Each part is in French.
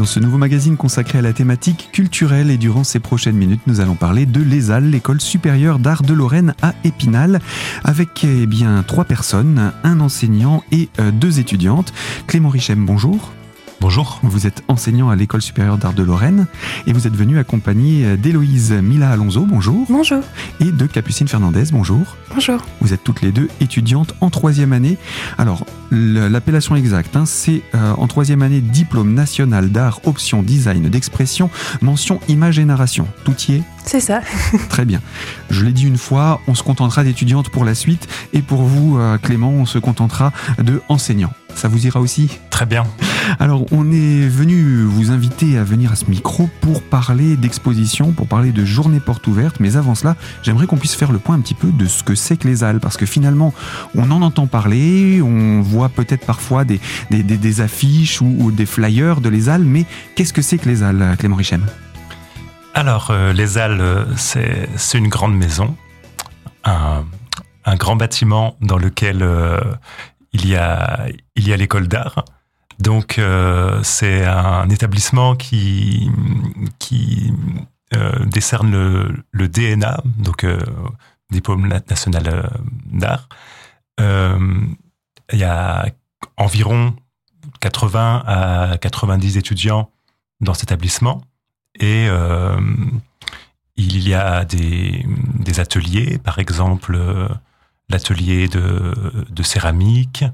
dans ce nouveau magazine consacré à la thématique culturelle et durant ces prochaines minutes, nous allons parler de l'ESAL, l'école supérieure d'art de Lorraine à Épinal, avec eh bien trois personnes, un enseignant et euh, deux étudiantes. Clément Richem, bonjour. Bonjour. Vous êtes enseignant à l'école supérieure d'art de Lorraine et vous êtes venu accompagné d'Héloïse Mila Alonso, bonjour. Bonjour. Et de Capucine Fernandez, bonjour. Bonjour. Vous êtes toutes les deux étudiantes en troisième année. Alors, l'appellation exacte, hein, c'est euh, en troisième année diplôme national d'art, option design d'expression, mention image et narration. Tout y est? C'est ça. Très bien. Je l'ai dit une fois, on se contentera d'étudiantes pour la suite et pour vous, euh, Clément, on se contentera de enseignants. Ça vous ira aussi Très bien. Alors, on est venu vous inviter à venir à ce micro pour parler d'exposition, pour parler de journée porte ouverte. Mais avant cela, j'aimerais qu'on puisse faire le point un petit peu de ce que c'est que les Halles. Parce que finalement, on en entend parler, on voit peut-être parfois des, des, affiches ou, des flyers de les Halles. Mais qu'est-ce que c'est que les Halles, Clément Richem Alors, euh, les Halles, c'est une grande maison. Un, un, grand bâtiment dans lequel euh, il y a, il y a l'école d'art. Donc euh, c'est un établissement qui, qui euh, décerne le, le, DNA, donc euh, diplôme national d'art. il y a environ 80 à 90 étudiants dans cet établissement et il y a des, des ateliers, par exemple l'atelier de, céramique,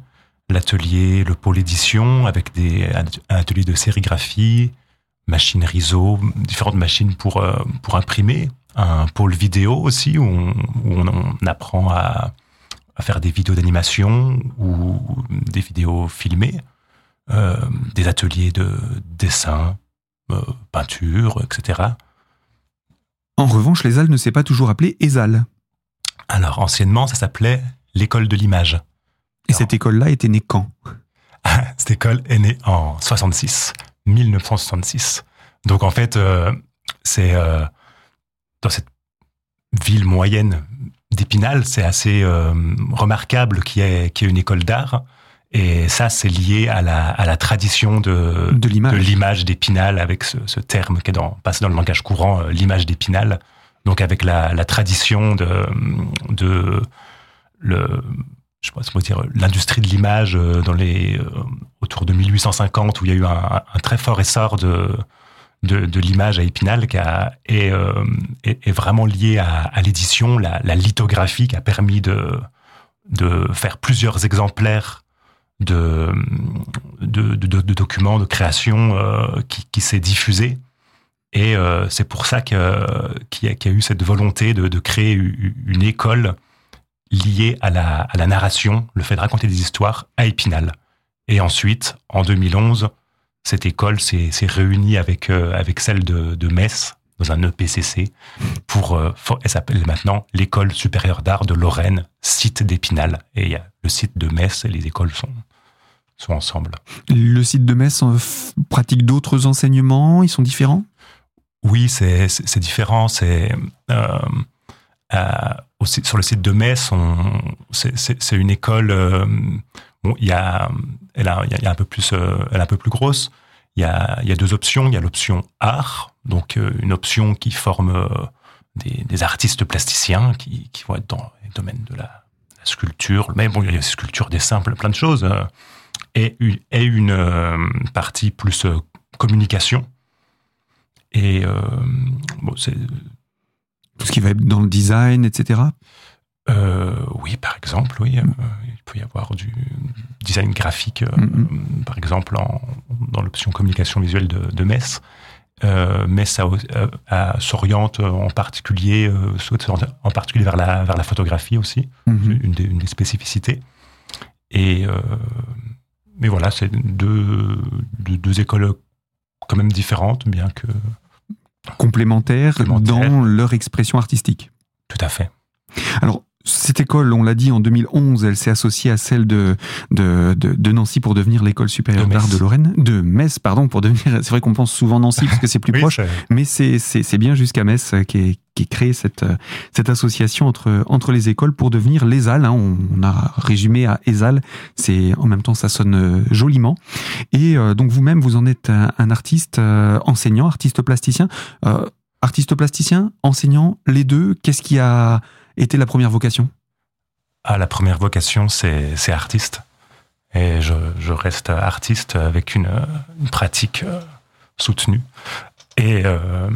l'atelier, le pôle édition avec des, un atelier de sérigraphie, machine riso, différentes machines pour, euh, pour imprimer, un pôle vidéo aussi où on, apprend à, à, faire des vidéos d'animation ou des vidéos filmées, euh, des ateliers de dessin, euh, peinture, etc. En revanche, les Halles ne s'est pas toujours appelé ESAL. Alors, anciennement, ça s'appelait l'école de l'image. Et cette école-là était née quand? Cette école est née en 66, 1966. Donc, en fait, euh, c'est euh, dans cette ville moyenne d'Épinal, c'est assez euh, remarquable qu'il y, ait, une école d'art. Et ça, c'est lié à la, à la tradition de, de l'image d'Épinal, avec ce, ce, terme qui est dans, passe dans le langage courant, l'image d'Épinal donc avec la, tradition de, de le, je dire l'industrie de l'image euh, dans les euh, autour de 1850 où il y a eu un, très fort essor de de, l'image à Épinal qui euh, est, est, vraiment lié à, l'édition, la, lithographie qui a permis de de faire plusieurs exemplaires de de, de, de documents de création euh, qui, qui s'est diffusé et euh, c'est pour ça qu'il y, a eu cette volonté de, créer une école liée à la, narration, le fait de raconter des histoires à Épinal. Et ensuite, en 2011, cette école s'est réunie avec, euh, avec celle de, Metz dans un EPCC pour, euh, elle s'appelle maintenant l'école supérieure d'art de Lorraine, site d'Épinal. Et il y a le site de Metz et les écoles sont, sont ensemble. Le site de Metz pratique d'autres enseignements, ils sont différents? Oui, c'est différent. C'est euh, euh, sur le site de Metz, c'est une école. Euh, il y a, elle a, y a un peu plus, elle est un peu plus grosse. Il y a, y a deux options. Il y a l'option art, donc une option qui forme des, artistes plasticiens qui, vont être dans les domaines de la, sculpture. Mais bon, il y a des sculptures, des simples, plein de choses. Et, et une partie plus communication et euh, bon, c'est tout ce qui va être dans le design, etc. Euh, oui, par exemple, oui, euh, il peut y avoir du design graphique, mm, mm. par exemple, en, dans l'option communication visuelle de, de Metz. mais ça s'oriente en particulier, en particulier vers la, vers la photographie aussi, mm-hmm. une, des, une, des, spécificités. Et mais voilà, c'est deux, deux, deux, écoles quand même différentes, bien que complémentaires, dans leur expression artistique. Tout à fait. Alors, cette école, on l'a dit, en 2011, elle s'est associée à celle de, de, de, Nancy pour devenir l'école supérieure d'art de Lorraine. De Metz, pardon, pour devenir. C'est vrai qu'on pense souvent Nancy parce que c'est plus proche, mais c'est bien jusqu'à Metz qui est, qui créé cette, cette association entre, entre les écoles pour devenir l'ESAL. Hein. On, a résumé à ESAL. C'est, en même temps, ça sonne euh, joliment. Et euh, donc, vous-même, vous en êtes un, artiste euh, enseignant, artiste plasticien. artiste plasticien, enseignant, les deux, qu'est-ce qui a était la première vocation? Ah, La première vocation, c'est artiste. Et je, reste artiste avec une, une pratique euh, soutenue. Et euh,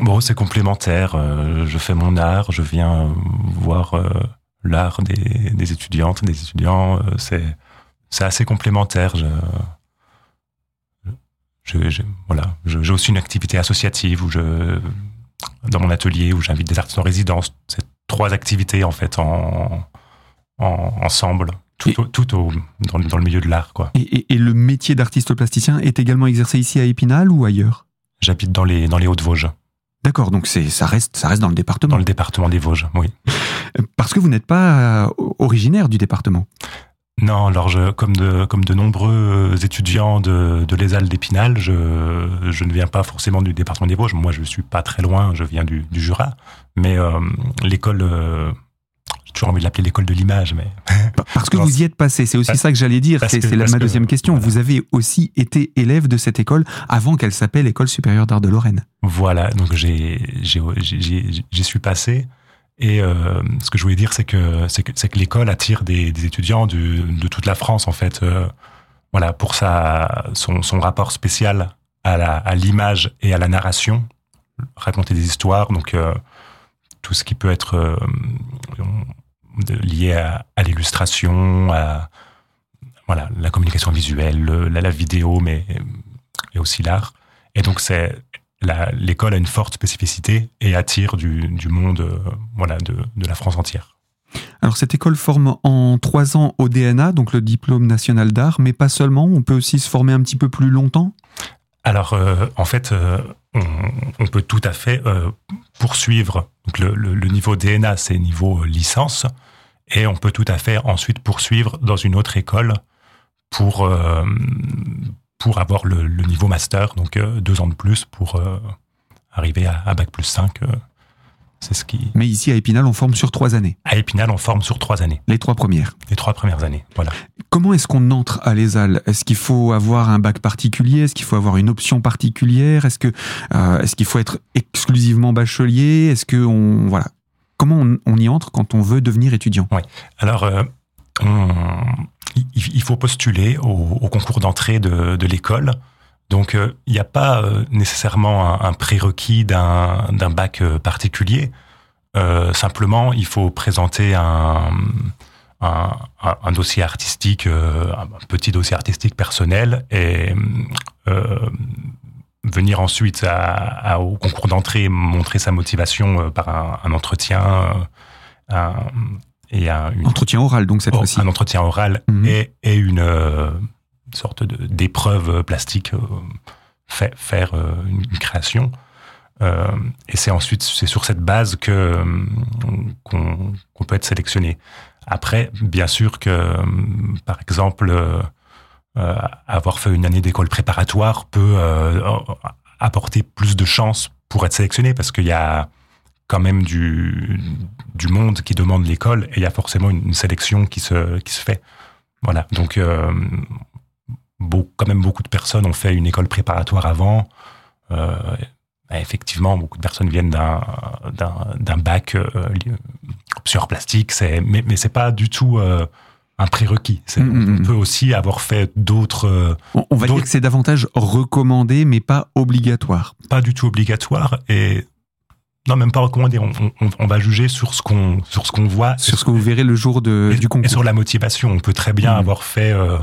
bon, c'est complémentaire. Euh, je fais mon art, je viens voir l'art des, des, étudiantes, des étudiants. c'est assez complémentaire. Je, voilà, j'ai aussi une activité associative où je, dans mon atelier où j'invite des artistes en résidence. C'est trois activités en fait en, ensemble, tout, au, tout au, dans, dans, le milieu de l'art. quoi. Et, et, le métier d'artiste plasticien est également exercé ici à Épinal ou ailleurs? J'habite dans les, dans les Hauts-de-Vosges. D'accord, donc c'est ça reste ça reste dans le département. Dans le département des Vosges, oui. Parce que vous n'êtes pas originaire du département. Non, alors je, comme de comme de nombreux étudiants de, de l'ESAL d'Épinal, je, je ne viens pas forcément du département des Vosges. Moi, je suis pas très loin, je viens du, du Jura. Mais euh, l'école, euh, j'ai toujours envie de l'appeler l'école de l'image, mais parce que vous y êtes passé. C'est aussi ça que j'allais dire. C'est ma deuxième question. Vous avez aussi été élève de cette école avant qu'elle s'appelle École supérieure d'art de Lorraine. Voilà, donc j'ai j'y suis passé. Et euh, ce que je voulais dire, c'est que c'est que, que l'école attire des, des étudiants de, de, toute la France en fait. Euh, voilà pour sa son, son rapport spécial à l'image et à la narration, raconter des histoires. Donc euh, tout ce qui peut être euh, lié à, à l'illustration, à voilà la communication visuelle, la, la vidéo, mais et aussi l'art. Et donc c'est l'école a une forte spécificité et attire du, du monde euh, voilà, de, de, la France entière. Alors cette école forme en trois ans au DNA, donc le diplôme national d'art, mais pas seulement, on peut aussi se former un petit peu plus longtemps? Alors euh, en fait, euh, on, peut tout à fait poursuivre. Donc le, niveau DNA, c'est niveau licence, et on peut tout à fait ensuite poursuivre dans une autre école pour, pour avoir le, niveau master, donc euh, deux ans de plus pour euh, arriver à, à, Bac plus 5. C'est ce qui... Mais ici, à Épinal, on forme sur trois années. À Épinal, on forme sur trois années. Les trois premières. Les trois premières années, voilà. Comment est-ce qu'on entre à l'ESAL Est-ce qu'il faut avoir un bac particulier? Est-ce qu'il faut avoir une option particulière? Est-ce que euh, est-ce qu'il faut être exclusivement bachelier? Est-ce que on voilà Comment on, on, y entre quand on veut devenir étudiant? Oui. Alors, euh, on, il faut postuler au, au concours d'entrée de, de l'école. Donc, il euh, n'y a pas euh, nécessairement un, un prérequis d'un bac euh, particulier. Simplement, il faut présenter un, un, un dossier artistique, un petit dossier artistique personnel, et venir ensuite à, à, au concours d'entrée montrer sa motivation par un, entretien, et un une, entretien oral donc cette oh, fois-ci. Un entretien oral -hmm. et, et, une sorte d'épreuve plastique, euh, fait, faire euh, une, création. Euh, et c'est ensuite c'est sur cette base que qu'on qu peut être sélectionné. Après, bien sûr que, par exemple, avoir fait une année d'école préparatoire peut apporter plus de chances pour être sélectionné parce qu'il y a quand même du, du monde qui demande l'école et il y a forcément une, une, sélection qui se, qui se fait. Voilà. Donc, quand même beaucoup de personnes ont fait une école préparatoire avant. Euh, effectivement, beaucoup de personnes viennent d'un, d'un, bac euh, sur plastique, c'est, mais, mais c'est pas du tout euh, un prérequis. Mmh, mmh, on peut aussi avoir fait d'autres. Euh, on, on va dire que c'est davantage recommandé, mais pas obligatoire. Pas du tout obligatoire. Et non, même pas recommander. On, on, on, va juger sur ce qu'on sur ce qu'on voit, sur ce que vous verrez le jour de, et, du concours. Et sur la motivation, on peut très bien mmh. avoir fait euh,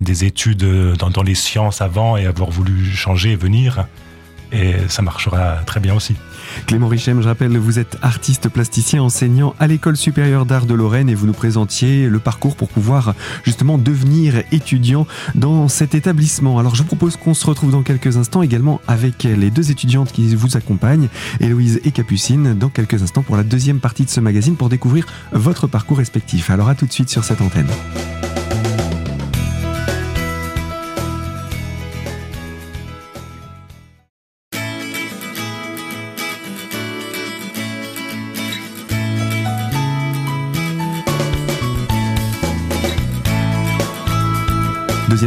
des études dans, dans, les sciences avant et avoir voulu changer et venir, et ça marchera très bien aussi. Clément Richem, je rappelle, vous êtes artiste plasticien enseignant à l'école supérieure d'art de Lorraine et vous nous présentiez le parcours pour pouvoir justement devenir étudiant dans cet établissement. Alors je vous propose qu'on se retrouve dans quelques instants également avec les deux étudiantes qui vous accompagnent, Héloïse et Capucine, dans quelques instants pour la deuxième partie de ce magazine pour découvrir votre parcours respectif. Alors à tout de suite sur cette antenne.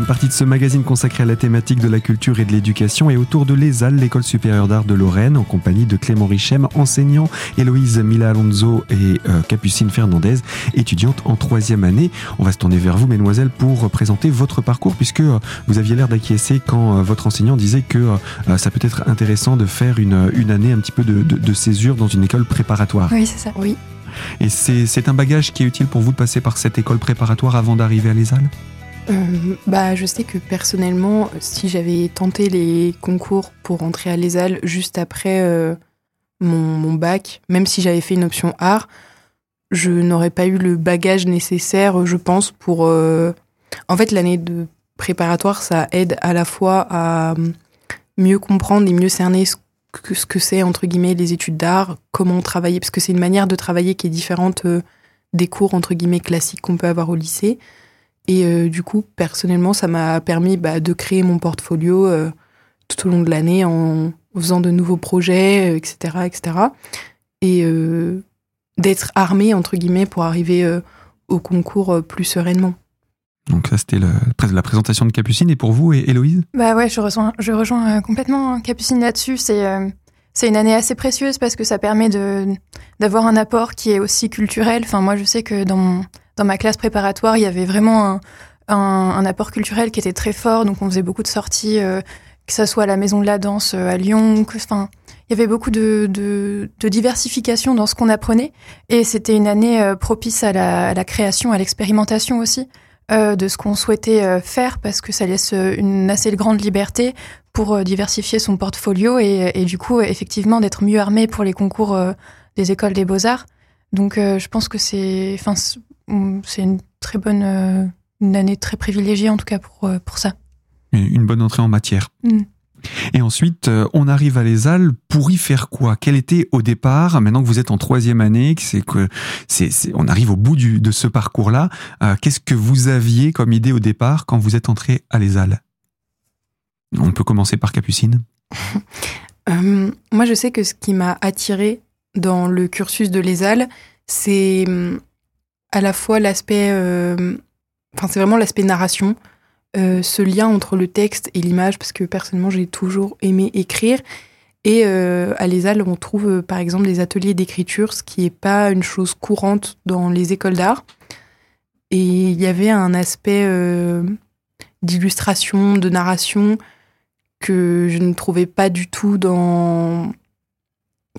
Deuxième partie de ce magazine consacré à la thématique de la culture et de l'éducation et autour de l'ESAL, l'école supérieure d'art de Lorraine, en compagnie de Clément Richem, enseignant, Héloïse Mila Alonso et euh, Capucine Fernandez, étudiante en troisième année. On va se tourner vers vous, mesdemoiselles, pour présenter votre parcours, puisque euh, vous aviez l'air d'acquiescer quand euh, votre enseignant disait que ça peut être intéressant de faire une, une année un petit peu de, de, de césure dans une école préparatoire. Oui, c'est ça, oui. Et c'est un bagage qui est utile pour vous de passer par cette école préparatoire avant d'arriver à l'ESAL? Euh, bah, je sais que personnellement, si j'avais tenté les concours pour entrer à l'ESAL juste après euh, mon, bac, même si j'avais fait une option art, je n'aurais pas eu le bagage nécessaire, je pense, pour... Euh... En fait, l'année de préparatoire, ça aide à la fois à mieux comprendre et mieux cerner ce que ce que c'est, entre guillemets, les études d'art, comment travailler, parce que c'est une manière de travailler qui est différente des cours, entre guillemets, classiques qu'on peut avoir au lycée. Et euh, du coup, personnellement, ça m'a permis bah, de créer mon portfolio euh, tout au long de l'année en faisant de nouveaux projets, etc., etc. Et euh, d'être armé entre guillemets pour arriver euh, au concours plus sereinement. Donc ça c'était la présentation de Capucine et pour vous et Héloïse? Bah ouais, je rejoins, je rejoins complètement Capucine là-dessus. C'est c'est une année assez précieuse parce que ça permet d'avoir un apport qui est aussi culturel. Enfin moi je sais que dans dans ma classe préparatoire, il y avait vraiment un, un, un, apport culturel qui était très fort. Donc, on faisait beaucoup de sorties, euh, que ça soit à la Maison de la Danse euh, à Lyon. Enfin, il y avait beaucoup de, de, de diversification dans ce qu'on apprenait. Et c'était une année euh, propice à la, à la, création, à l'expérimentation aussi euh, de ce qu'on souhaitait euh, faire parce que ça laisse une assez grande liberté pour diversifier son portfolio et, et du coup, effectivement, d'être mieux armé pour les concours des écoles des beaux-arts. Donc, je pense que c'est, enfin, c'est une très bonne euh, une année très privilégiée en tout cas pour, euh, pour ça. Une bonne entrée en matière. Mm. Et ensuite, euh, on arrive à Les Halles pour y faire quoi? Quel était au départ, maintenant que vous êtes en troisième année, c'est que c'est, on arrive au bout de ce parcours-là, euh, qu'est-ce que vous aviez comme idée au départ quand vous êtes entré à Les Halles On peut commencer par Capucine. euh, moi, je sais que ce qui m'a attiré dans le cursus de Les Halles, c'est hum, à la fois l'aspect, enfin c'est vraiment l'aspect narration, euh, ce lien entre le texte et l'image, parce que personnellement j'ai toujours aimé écrire. Et euh, à l'ESAL, on trouve euh, par exemple des ateliers d'écriture, ce qui n'est pas une chose courante dans les écoles d'art. Et il y avait un aspect d'illustration, de narration que je ne trouvais pas du tout dans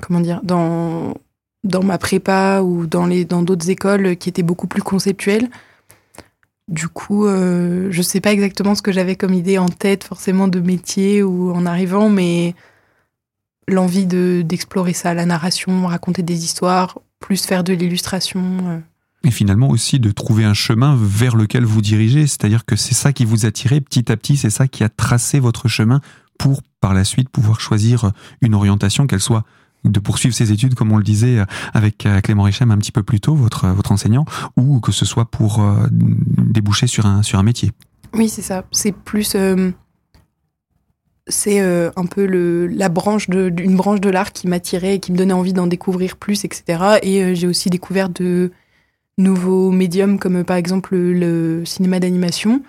comment dire dans dans ma prépa ou dans les dans d'autres écoles qui étaient beaucoup plus conceptuelles. Du coup, euh, je sais pas exactement ce que j'avais comme idée en tête, forcément de métier ou en arrivant, mais l'envie de d'explorer ça, la narration, raconter des histoires, plus faire de l'illustration. Euh. Et finalement aussi de trouver un chemin vers lequel vous dirigez, c'est-à-dire que c'est ça qui vous a tiré petit à petit, c'est ça qui a tracé votre chemin pour par la suite pouvoir choisir une orientation, qu'elle soit de poursuivre ses études, comme on le disait euh, avec euh, Clément Richem un petit peu plus tôt, votre, votre enseignant, ou que ce soit pour euh, déboucher sur un, sur un métier. Oui, c'est ça. C'est plus. Euh, c'est euh, un peu le, la branche de, une branche de l'art qui m'attirait et qui me donnait envie d'en découvrir plus, etc. Et euh, j'ai aussi découvert de nouveaux médiums, comme par exemple le, le cinéma d'animation,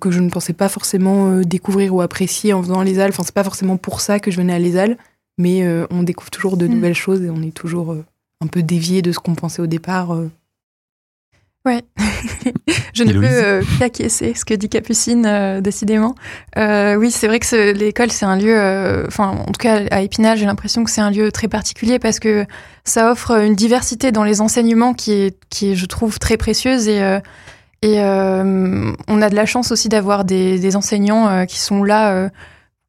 que je ne pensais pas forcément découvrir ou apprécier en faisant les Halles. Enfin, c'est pas forcément pour ça que je venais à les Halles mais euh, on découvre toujours de nouvelles mmh. choses et on est toujours euh, un peu dévié de ce qu'on pensait au départ. Euh. Ouais, je ne peux euh, qu'acquiescer ce que dit Capucine, euh, décidément. Euh, oui, c'est vrai que l'école, c'est un lieu, enfin, en tout cas à Épinal, j'ai l'impression que c'est un lieu très particulier parce que ça offre une diversité dans les enseignements qui est, qui est je trouve, très précieuse et, et on a de la chance aussi d'avoir des, des, enseignants qui sont là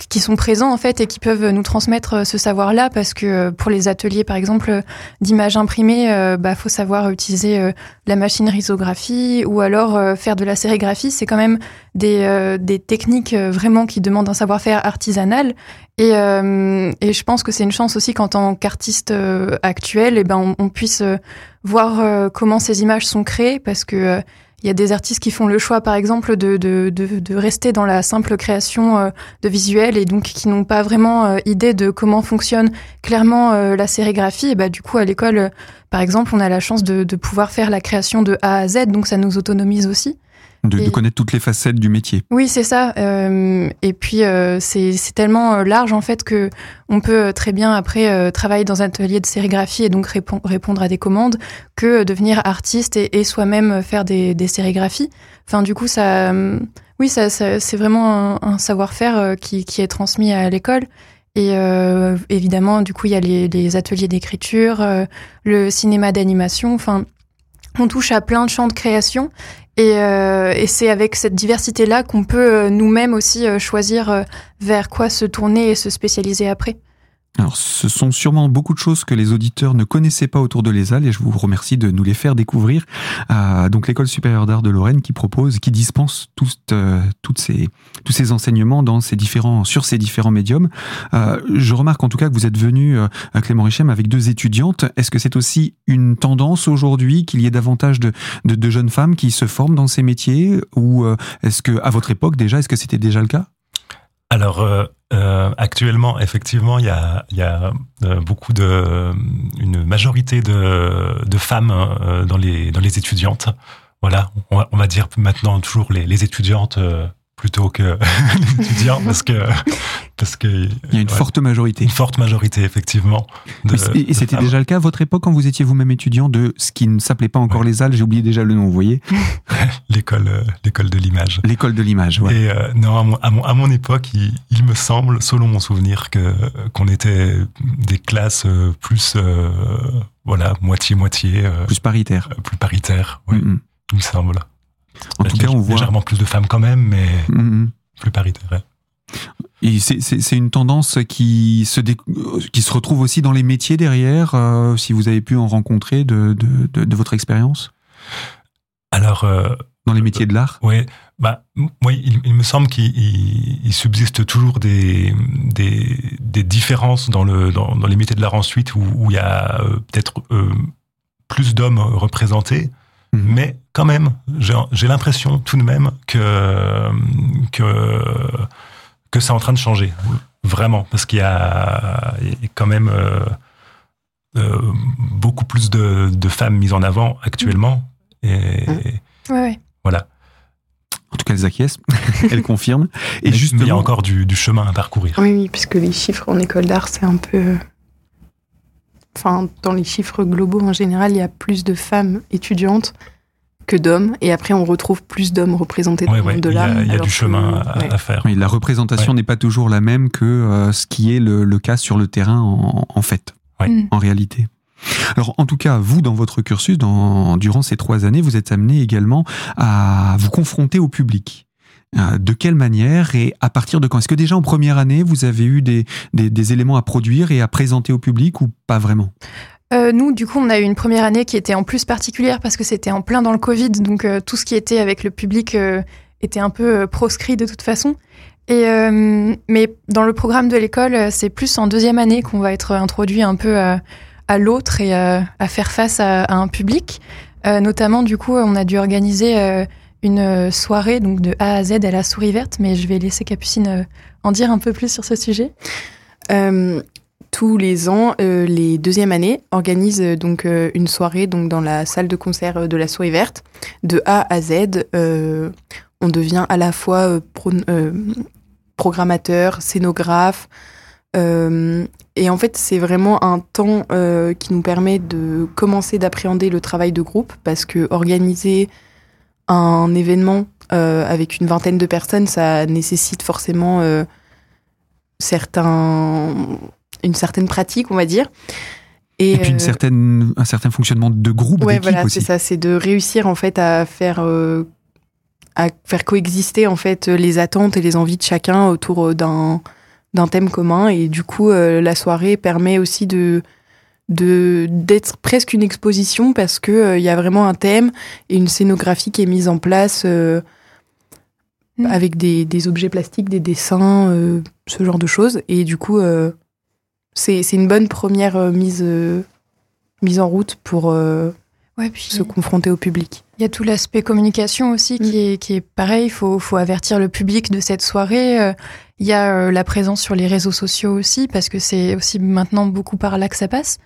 qui sont présents en fait et qui peuvent nous transmettre euh, ce savoir-là parce que euh, pour les ateliers par exemple d'image imprimée, euh, bah faut savoir utiliser la machine risographie ou alors faire de la sérigraphie. C'est quand même des, des techniques vraiment qui demandent un savoir-faire artisanal et, et je pense que c'est une chance aussi qu'en tant qu'artiste actuel, et eh ben on, on puisse voir comment ces images sont créées parce que il y a des artistes qui font le choix, par exemple, de, de, de, de rester dans la simple création euh, de visuels et donc qui n'ont pas vraiment euh, idée de comment fonctionne clairement euh, la sérigraphie. Et bah, du coup, à l'école, par exemple, on a la chance de, de pouvoir faire la création de A à Z, donc ça nous autonomise aussi. De, connaître toutes les facettes du métier. Oui, c'est ça. Euh, et puis euh, c'est tellement euh, large en fait que on peut très bien après travailler dans un atelier de sérigraphie et donc répondre à des commandes que devenir artiste et, soi-même faire des, sérigraphies. Enfin, du coup, ça, oui, ça, c'est vraiment un, savoir-faire qui, est transmis à l'école. Et évidemment, du coup, il y a les, les ateliers d'écriture, le cinéma d'animation. Enfin, on touche à plein de champs de création et, euh, et c'est avec cette diversité-là qu'on peut euh, nous-mêmes aussi euh, choisir vers quoi se tourner et se spécialiser après. Alors, ce sont sûrement beaucoup de choses que les auditeurs ne connaissaient pas autour de l'ESAL et je vous remercie de nous les faire découvrir. Euh, donc, l'école supérieure d'art de Lorraine qui propose, qui dispense toutes, euh, toutes ces, tous ces enseignements dans ces différents, sur ces différents médiums. Euh, je remarque en tout cas que vous êtes venu, euh, Clément Richem, avec deux étudiantes. Est-ce que c'est aussi une tendance aujourd'hui qu'il y ait davantage de, de, de, jeunes femmes qui se forment dans ces métiers ou est-ce que, à votre époque déjà, est-ce que c'était déjà le cas? Alors euh, actuellement, effectivement, il y a, y a euh, beaucoup de, une majorité de, de femmes euh, dans les dans les étudiantes. Voilà, on va, dire maintenant toujours les, les étudiantes plutôt que l'étudiant parce que parce que il y a une forte majorité. Une forte majorité effectivement et c'était déjà le cas à votre époque quand vous étiez vous-même étudiant de ce qui ne s'appelait pas encore les Halles j'ai oublié déjà le nom vous voyez. L'école euh, l'école de l'image. L'école de l'image ouais. et euh, non à mon, à mon, à mon époque il, il, me semble selon mon souvenir que qu'on était des classes euh, plus euh, voilà moitié moitié plus paritaire plus paritaire oui mm -hmm. il me semble en tout cas, on voit légèrement plus de femmes quand même, mais mmh. plus paritaire. Et c'est une tendance qui se, dé... qui se retrouve aussi dans les métiers derrière, euh, si vous avez pu en rencontrer de, de, de, de votre expérience? Alors. Euh, dans les métiers de l'art? Oui, bah, oui il, il me semble qu'il subsiste toujours des, des, des, différences dans, le, dans, dans les métiers de l'art ensuite où, où il y a euh, peut-être euh, plus d'hommes représentés. Mmh. Mais quand même, j'ai l'impression tout de même que, que, que c'est en train de changer. Vraiment. Parce qu'il y, y, a quand même euh, euh, beaucoup plus de, de, femmes mises en avant actuellement. Et, mmh. ouais, ouais. Voilà. En tout cas, elles acquiescent, elles confirment. Et justement, il y a encore du, du, chemin à parcourir. Oui, oui, puisque les chiffres en école d'art, c'est un peu enfin, dans les chiffres globaux en général, il y a plus de femmes étudiantes que d'hommes. Et après, on retrouve plus d'hommes représentés dans ouais, le monde ouais, de l'art. Il y a, du chemin que, à, ouais. à, faire. Oui, la représentation n'est pas toujours la même que euh, ce qui est le, le, cas sur le terrain en, en fait, mm. en réalité. Alors, en tout cas, vous, dans votre cursus, dans, durant ces trois années, vous êtes amené également à vous confronter au public. Euh, de quelle manière et à partir de quand? Est-ce que déjà en première année, vous avez eu des, éléments à produire et à présenter au public ou pas vraiment? Euh, nous, du coup, on a eu une première année qui était en plus particulière parce que c'était en plein dans le Covid, donc euh, tout ce qui était avec le public était un peu proscrit de toute façon. Mais dans le programme de l'école, c'est plus en deuxième année qu'on va être introduit un peu à, l'autre et à, faire face à un public. notamment, du coup, on a dû organiser une soirée donc de A à Z à la souris verte, mais je vais laisser Capucine en dire un peu plus sur ce sujet. Euh, tous les ans, euh, les deuxièmes années organisent euh, donc euh, une soirée donc dans la salle de concert de la Souris Verte, de A à Z. Euh, on devient à la fois pro, programmateur, scénographe, et en fait c'est vraiment un temps qui nous permet de commencer d'appréhender le travail de groupe parce que organiser un événement avec une vingtaine de personnes, ça nécessite forcément certains une certaine pratique, on va dire. Et, et puis une euh, certaine, un certain fonctionnement de groupe. Ouais, voilà, c'est ça, c'est de réussir en fait à faire euh, à faire coexister en fait les attentes et les envies de chacun autour d'un d'un thème commun. Et du coup, la soirée permet aussi de de d'être presque une exposition parce que il y a vraiment un thème et une scénographie qui est mise en place mm. avec des, des, objets plastiques, des dessins, ce genre de choses. Et du coup, c'est une bonne première mise mise en route pour ouais, puis, se confronter au public. Il y a tout l'aspect communication aussi qui, mm. est, qui est pareil. Il faut, faut avertir le public de cette soirée. Euh, il y a euh, la présence sur les réseaux sociaux aussi, parce que c'est aussi maintenant beaucoup par là que ça passe.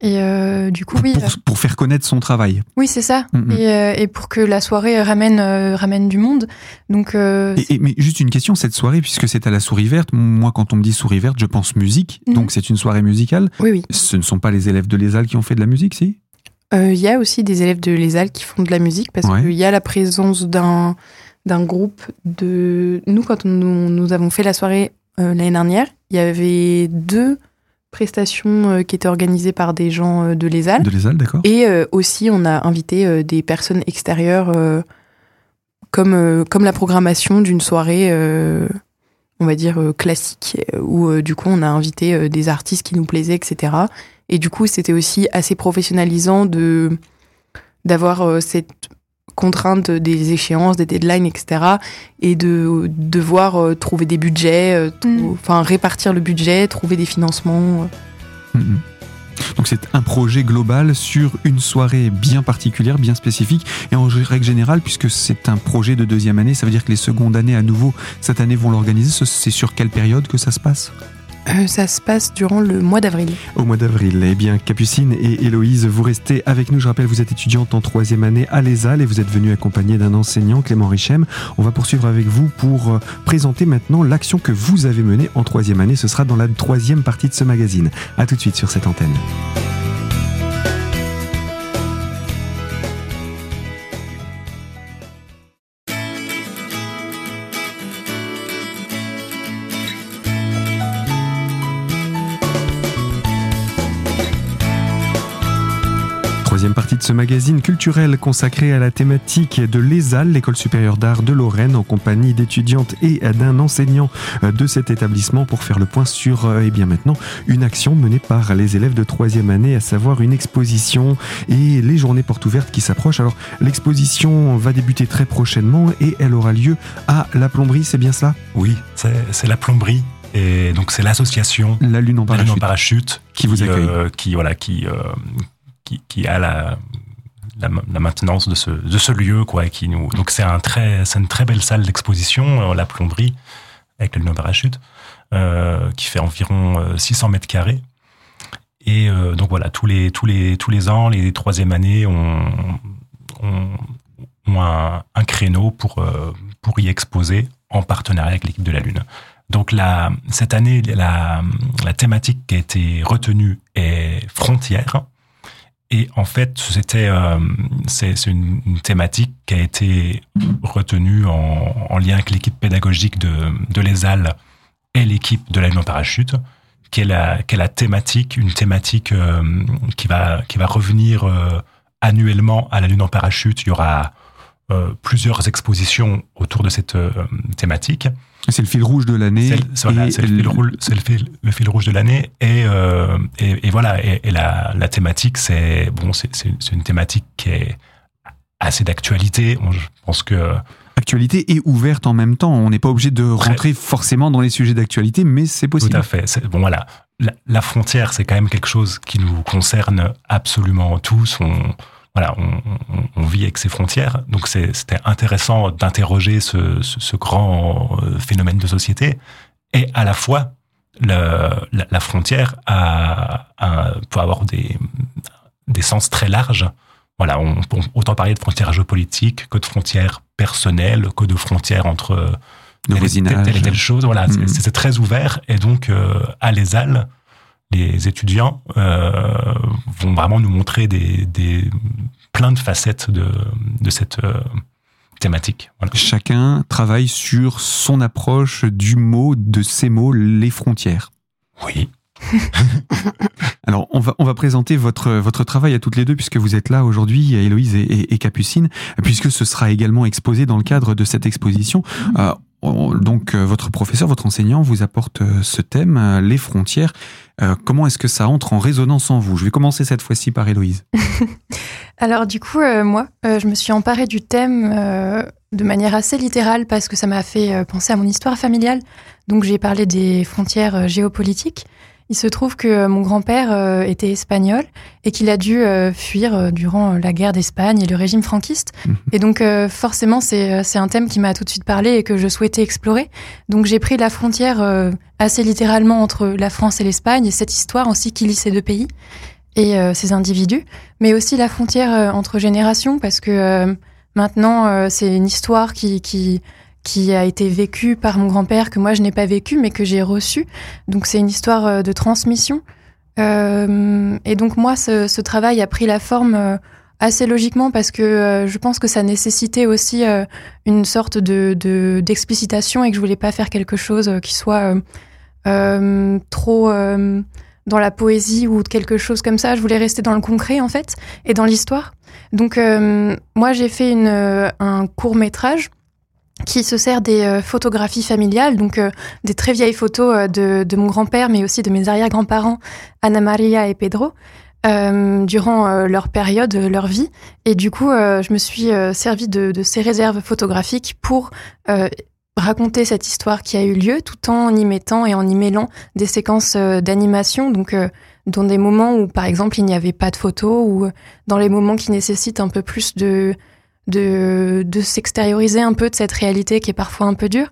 Et euh, du coup, pour, oui. Pour, faire connaître son travail. Oui, c'est ça. Mm, mm. Et, et, pour que la soirée ramène, ramène du monde. Donc. Et, mais juste une question, cette soirée, puisque c'est à la Souris Verte, moi, quand on me dit Souris Verte, je pense musique. Donc c'est une soirée musicale. Oui, oui. Ce ne sont pas les élèves de l'ESAL qui ont fait de la musique, si? Il euh, y a aussi des élèves de l'ESAL qui font de la musique parce qu'il y a la présence d'un d'un groupe de... Nous, quand nous, nous avons fait la soirée euh, l'année dernière, il y avait deux prestations euh, qui étaient organisées par des gens de l'ESAL. De l'ESAL, d'accord. Et aussi, on a invité des personnes extérieures comme, comme la programmation d'une soirée, on va dire, classique, où du coup, on a invité des artistes qui nous plaisaient, etc. Et du coup, c'était aussi assez professionnalisant de d'avoir euh, cette contrainte des échéances, des deadlines, etc. Et de devoir euh, trouver des budgets, euh, mm. enfin répartir le budget, trouver des financements. Mm, mm. Donc c'est un projet global sur une soirée bien particulière, bien spécifique. Et en règle générale, puisque c'est un projet de deuxième année, ça veut dire que les secondes années à nouveau cette année vont l'organiser. C'est sur quelle période que ça se passe? Euh, ça se passe durant le mois d'avril. Au mois d'avril. Eh bien, Capucine et Héloïse, vous restez avec nous. Je rappelle, vous êtes étudiante en troisième année à l'ESAL et vous êtes venue accompagnée d'un enseignant, Clément Richem. On va poursuivre avec vous pour euh, présenter maintenant l'action que vous avez menée en troisième année. Ce sera dans la troisième partie de ce magazine. A tout de suite sur cette antenne. Partie de ce magazine culturel consacré à la thématique de l'ESAL, l'École supérieure d'art de Lorraine, en compagnie d'étudiantes et d'un enseignant de cet établissement pour faire le point sur, et eh bien maintenant, une action menée par les élèves de troisième année, à savoir une exposition et les journées portes ouvertes qui s'approchent. Alors, l'exposition va débuter très prochainement et elle aura lieu à la plomberie, c'est bien cela? Oui, c'est la plomberie et donc c'est l'association La Lune en parachute, parachute qui, vous accueille, euh, qui voilà, qui euh, qui, a la, la, maintenance de ce, de ce lieu, quoi, qui nous. Donc c'est un très, c'est une très belle salle d'exposition, euh, la plomberie avec le lune parachute, euh, qui fait environ 600 euh, mètres carrés. Et donc voilà, tous les tous les tous les ans, les troisième années, on, on, a un, créneau pour pour y exposer en partenariat avec l'équipe de la Lune. Donc la, cette année, la, la thématique qui a été retenue est frontières. Et en fait, c'était euh, c'est une, thématique qui a été retenue en, en lien avec l'équipe pédagogique de, de l'ESAL et l'équipe de la en parachute, qui est la, qui est la thématique, une thématique euh, qui va qui va revenir euh, annuellement à la lune en parachute. Il y aura plusieurs expositions autour de cette thématique. C'est le fil rouge de l'année. C'est le, fil, le, fil, rouge de l'année. Et, euh, et, et, voilà. Et, la, la, thématique, c'est bon, c'est une thématique qui est assez d'actualité. Je pense que actualité et ouverte en même temps. On n'est pas obligé de rentrer forcément dans les sujets d'actualité, mais c'est possible. Tout à fait. Bon voilà, la, la frontière, c'est quand même quelque chose qui nous concerne absolument tous. On, voilà, on, on, vit avec ses frontières. Donc c'était intéressant d'interroger ce, ce, ce, grand euh, phénomène de société. Et à la fois, le, la, la, frontière a, a, peut avoir des, des sens très larges. Voilà, on peut autant parler de frontières géopolitiques que de frontières personnelles, que de frontières entre telle, telle, et telle chose. Voilà, mm-hmm. c'est très ouvert. Et donc, euh, à l'ESAL, les étudiants euh, vont vraiment nous montrer des, des plein de facettes de, de cette euh, thématique. Chacun travaille sur son approche du mot, de ces mots, les frontières. Oui. Alors, on va, on va présenter votre, votre travail à toutes les deux, puisque vous êtes là aujourd'hui, Héloïse et, et, Capucine, puisque ce sera également exposé dans le cadre de cette exposition. Euh, donc votre professeur, votre enseignant vous apporte ce thème, les frontières. comment est-ce que ça entre en résonance en vous? Je vais commencer cette fois-ci par Héloïse. Alors du coup, moi, je me suis emparée du thème de manière assez littérale parce que ça m'a fait penser à mon histoire familiale. Donc j'ai parlé des frontières géopolitiques. Il se trouve que mon grand-père euh, était espagnol et qu'il a dû euh, fuir euh, durant la guerre d'Espagne et le régime franquiste. Mhm. Et donc forcément, c'est un thème qui m'a tout de suite parlé et que je souhaitais explorer. Donc j'ai pris la frontière assez littéralement entre la France et l'Espagne et cette histoire aussi qui lie ces deux pays et ces individus, mais aussi la frontière entre générations parce que maintenant c'est une histoire qui, qui qui a été vécu par mon grand-père, que moi je n'ai pas vécu, mais que j'ai reçu. Donc c'est une histoire euh, de transmission. Euh, et donc moi, ce, ce, travail a pris la forme euh, assez logiquement parce que euh, je pense que ça nécessitait aussi une sorte de d'explicitation et que je voulais pas faire quelque chose qui soit trop dans la poésie ou quelque chose comme ça. Je voulais rester dans le concret en fait et dans l'histoire. Donc moi j'ai fait une, un court métrage qui se sert des euh, photographies familiales, donc euh, des très vieilles photos euh, de, de, mon grand-père, mais aussi de mes arrière-grands-parents, Anna Maria et Pedro, durant leur période, leur vie. Et du coup, je me suis servi de, de, ces réserves photographiques pour raconter cette histoire qui a eu lieu, tout en y mettant et en y mêlant des séquences d'animation, donc dans des moments où, par exemple, il n'y avait pas de photos, ou dans les moments qui nécessitent un peu plus de de, de s'extérioriser un peu de cette réalité qui est parfois un peu dure.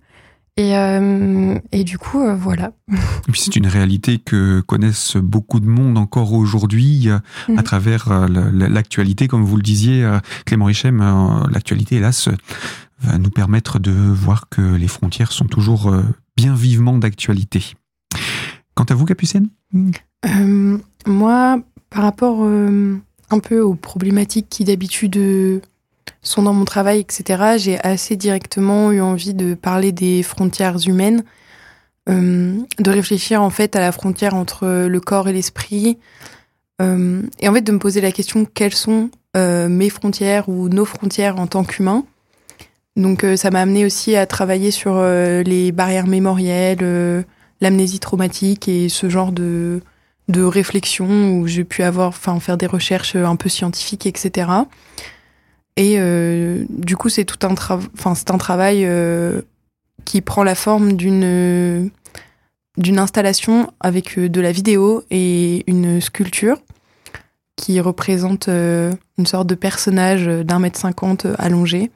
Et, euh, et du coup, euh, voilà. Et puis c'est une réalité que connaissent beaucoup de monde encore aujourd'hui euh, à mhm. travers l'actualité, comme vous le disiez, Clément Richem. L'actualité, hélas, va nous permettre de voir que les frontières sont toujours bien vivement d'actualité. Quant à vous, Capucine? Moi, par rapport un peu aux problématiques qui d'habitude sont dans mon travail, etc., j'ai assez directement eu envie de parler des frontières humaines, euh, de réfléchir en fait à la frontière entre le corps et l'esprit, euh, et en fait de me poser la question quelles sont euh, mes frontières ou nos frontières en tant qu'humains? Donc ça m'a amené aussi à travailler sur les barrières mémorielles, l'amnésie traumatique et ce genre de de réflexion où j'ai pu avoir, enfin faire des recherches un peu scientifiques, etc. Et euh, du coup, c'est tout un, enfin, c'est un travail euh, qui prend la forme d'une d'une installation avec euh, de la vidéo et une sculpture qui représente une sorte de personnage d'un mètre cinquante allongé.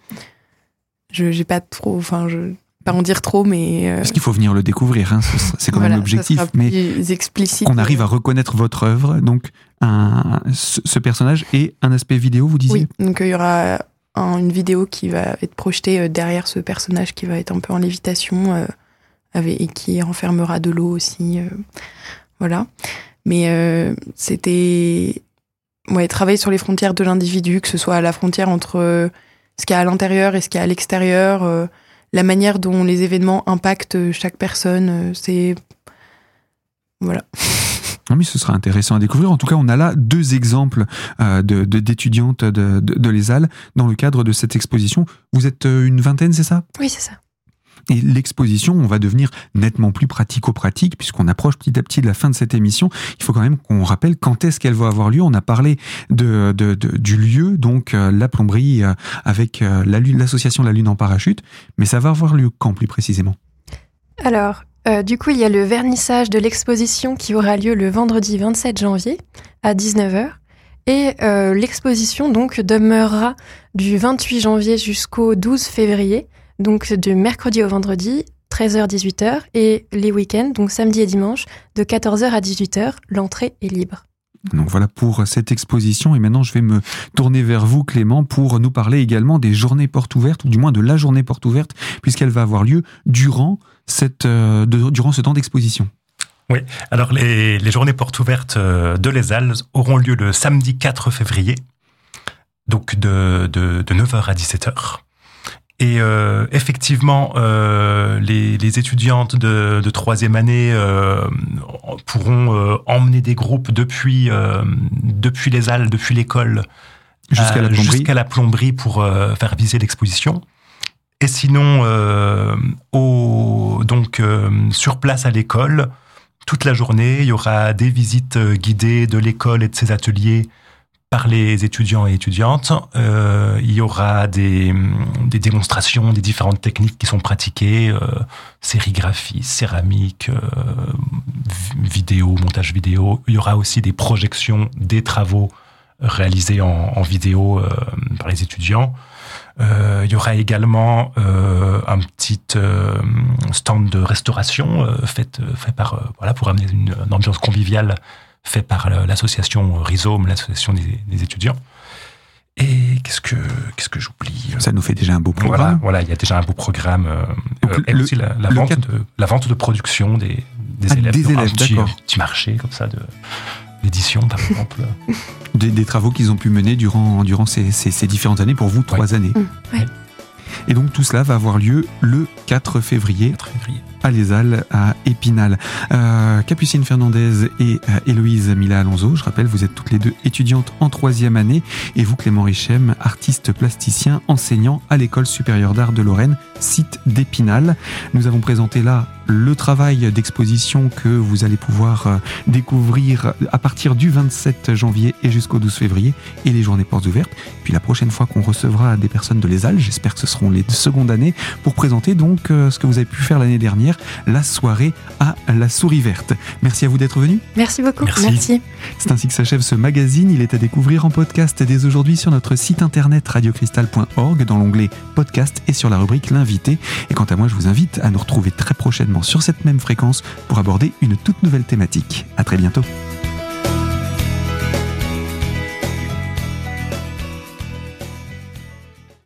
Je j'ai pas trop, enfin, je pas en dire trop, mais. Parce qu'il faut venir le découvrir, hein, c'est quand même l'objectif. Mais explicite. qu'on arrive à reconnaître votre œuvre, donc un, ce, personnage et un aspect vidéo, vous disiez Oui, donc il y aura une vidéo qui va être projetée euh, derrière ce personnage qui va être un peu en lévitation euh, avec, et qui renfermera de l'eau aussi. Euh, voilà. Mais c'était ouais, travailler sur les frontières de l'individu, que ce soit la frontière entre ce qu'il y a à l'intérieur et ce qu'il y a à l'extérieur la manière dont les événements impactent chaque personne. C'est. Voilà. mais ce sera intéressant à découvrir. En tout cas, on a là deux exemples euh, d'étudiantes de, de, de, l'ESAL dans le cadre de cette exposition. Vous êtes euh, une vingtaine, c'est ça? Oui, c'est ça. Et l'exposition, on va devenir nettement plus pratico-pratique puisqu'on approche petit à petit de la fin de cette émission. Il faut quand même qu'on rappelle quand est-ce qu'elle va avoir lieu. On a parlé du lieu, donc euh, la plomberie euh, avec euh, l'association la, Lune en parachute, mais ça va avoir lieu quand plus précisément? Alors, du coup, il y a le vernissage de l'exposition qui aura lieu le vendredi 27 janvier à 19h. Et l'exposition donc demeurera du 28 janvier jusqu'au 12 février donc de mercredi au vendredi, 13h-18h, et les week-ends, donc samedi et dimanche, de 14h à 18h, l'entrée est libre. Donc voilà pour cette exposition. Et maintenant, je vais me tourner vers vous, Clément, pour nous parler également des journées portes ouvertes, ou du moins de la journée porte ouverte, puisqu'elle va avoir lieu durant, cette, euh, durant ce temps d'exposition. Oui, alors les, journées portes ouvertes euh, de l'ESAL auront lieu le samedi 4 février, donc de, de 9h à 17h. Et euh, effectivement, euh, les, les, étudiantes de, de troisième année euh, pourront euh, emmener des groupes depuis euh, depuis les halles, depuis l'école jusqu'à la, jusqu'à la plomberie pour faire viser l'exposition. Et sinon, au, donc sur place à l'école, toute la journée, il y aura des visites guidées de l'école et de ses ateliers par les étudiants et étudiantes. Euh, il y aura des, démonstrations des différentes techniques qui sont pratiquées, euh, sérigraphie, céramique, euh, vidéo, montage vidéo. Il y aura aussi des projections des travaux réalisés en, vidéo par les étudiants. Il y aura également un petit stand de restauration fait, fait par voilà pour amener une, une ambiance conviviale fait par l'association Rhizome, l'association des, étudiants. Et qu'est-ce que qu'est-ce que j'oublie Ça nous fait déjà un beau programme. Voilà, il y a déjà un beau programme. Euh, euh, et aussi la, vente de, la vente de production des, des ah, élèves. Des élèves, d'accord. Petit marché comme ça de d'édition, par exemple. des, travaux qu'ils ont pu mener durant durant ces, ces, différentes années pour vous trois années. Mmh, et donc tout cela va avoir lieu le 4 février, 4 février. Halles, à Épinal. Euh, Capucine Fernandez et euh, Héloïse Mila Alonso, je rappelle, vous êtes toutes les deux étudiantes en troisième année, et vous Clément Richem, artiste plasticien, enseignant à l'École supérieure d'art de Lorraine, site d'Épinal. Nous avons présenté là le travail d'exposition que vous allez pouvoir euh, découvrir à partir du 27 janvier et jusqu'au 12 février, et les journées portes ouvertes. Puis la prochaine fois qu'on recevra des personnes de Les Halles, j'espère que ce seront les secondes années, pour présenter donc euh, ce que vous avez pu faire l'année dernière, la soirée à la souris verte. Merci à vous d'être venu. Merci beaucoup. Merci. C'est ainsi que s'achève ce magazine. Il est à découvrir en podcast dès aujourd'hui sur notre site internet radiocristal.org dans l'onglet podcast et sur la rubrique l'invité. Et quant à moi, je vous invite à nous retrouver très prochainement sur cette même fréquence pour aborder une toute nouvelle thématique. À très bientôt.